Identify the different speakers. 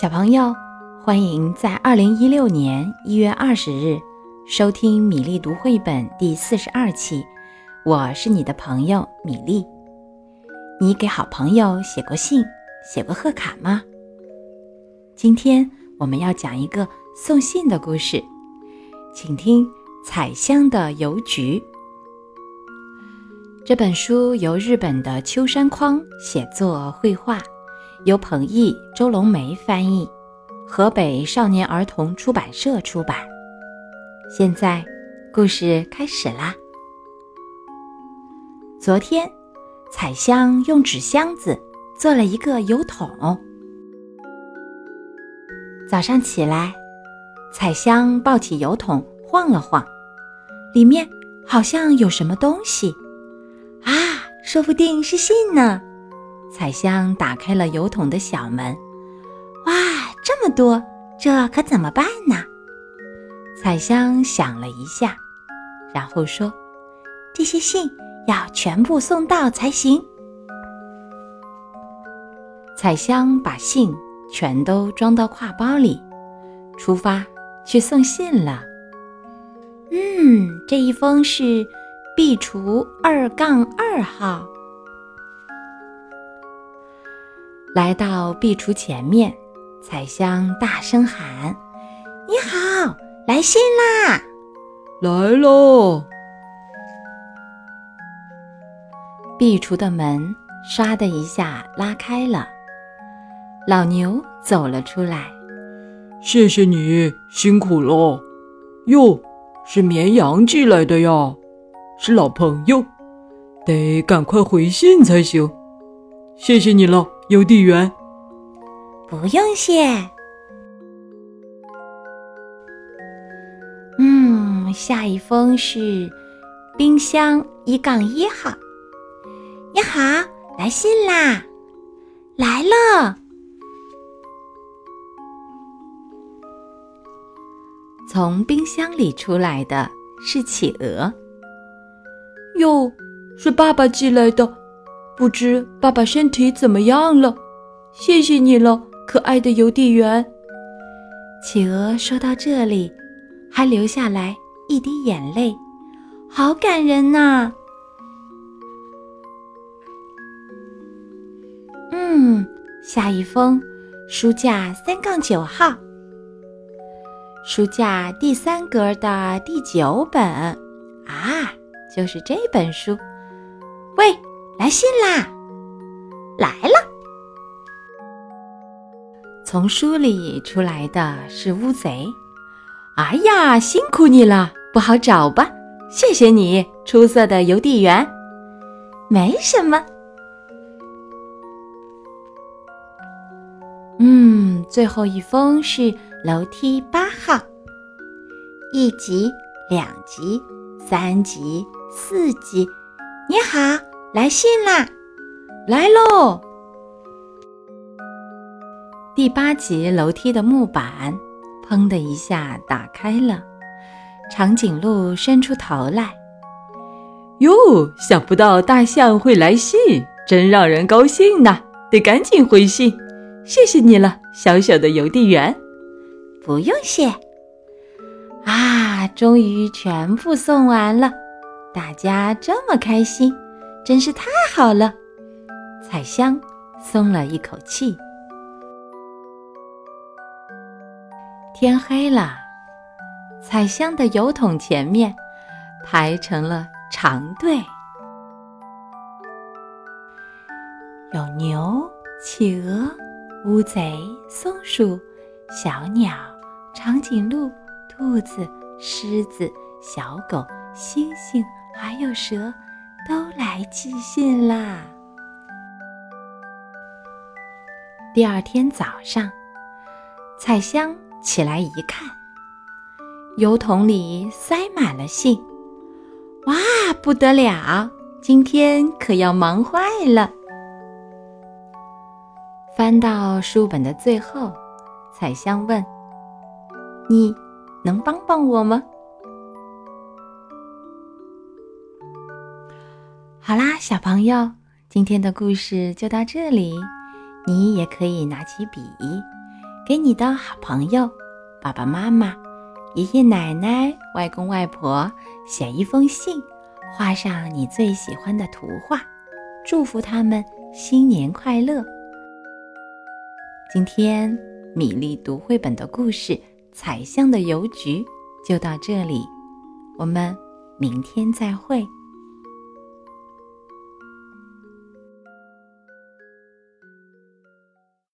Speaker 1: 小朋友，欢迎在二零一六年一月二十日收听米粒读绘本第四十二期。我是你的朋友米粒。你给好朋友写过信、写过贺卡吗？今天我们要讲一个送信的故事，请听《彩香的邮局》。这本书由日本的秋山匡写作绘画。由彭毅、周龙梅翻译，河北少年儿童出版社出版。现在，故事开始啦。昨天，彩香用纸箱子做了一个油桶。早上起来，彩香抱起油桶晃了晃，里面好像有什么东西。啊，说不定是信呢。彩香打开了油桶的小门，哇，这么多，这可怎么办呢？彩香想了一下，然后说：“这些信要全部送到才行。”彩香把信全都装到挎包里，出发去送信了。嗯，这一封是壁橱二杠二号。来到壁橱前面，彩香大声喊：“你好，来信啦！”
Speaker 2: 来喽！
Speaker 1: 壁橱的门唰的一下拉开了，老牛走了出来。
Speaker 2: 谢谢你辛苦了。哟，是绵羊寄来的呀，是老朋友，得赶快回信才行。谢谢你了。邮递员，
Speaker 1: 不用谢。嗯，下一封是冰箱一杠一号。你好，来信啦！来了。从冰箱里出来的是企鹅。
Speaker 2: 哟，是爸爸寄来的。不知爸爸身体怎么样了？谢谢你了，可爱的邮递员。
Speaker 1: 企鹅说到这里，还流下来一滴眼泪，好感人呐！嗯，下一封，书架三杠九号，书架第三格的第九本啊，就是这本书。喂。来信啦！来了。从书里出来的是乌贼。哎呀，辛苦你了，不好找吧？谢谢你，出色的邮递员。没什么。嗯，最后一封是楼梯八号。一级、两级、三级、四级，你好。来信啦！来喽！第八级楼梯的木板，砰的一下打开了。长颈鹿伸出头来，
Speaker 2: 哟，想不到大象会来信，真让人高兴呐！得赶紧回信，谢谢你了，小小的邮递员。
Speaker 1: 不用谢。啊，终于全部送完了，大家这么开心。真是太好了，彩香松了一口气。天黑了，彩香的油桶前面排成了长队，有牛、企鹅、乌贼、松鼠、小鸟、长颈鹿、兔子、狮子、小狗、猩猩，还有蛇。都来寄信啦！第二天早上，彩香起来一看，邮筒里塞满了信。哇，不得了！今天可要忙坏了。翻到书本的最后，彩香问：“你能帮帮我吗？”好啦，小朋友，今天的故事就到这里。你也可以拿起笔，给你的好朋友、爸爸妈妈、爷爷奶奶、外公外婆写一封信，画上你最喜欢的图画，祝福他们新年快乐。今天米粒读绘本的故事《彩象的邮局》就到这里，我们明天再会。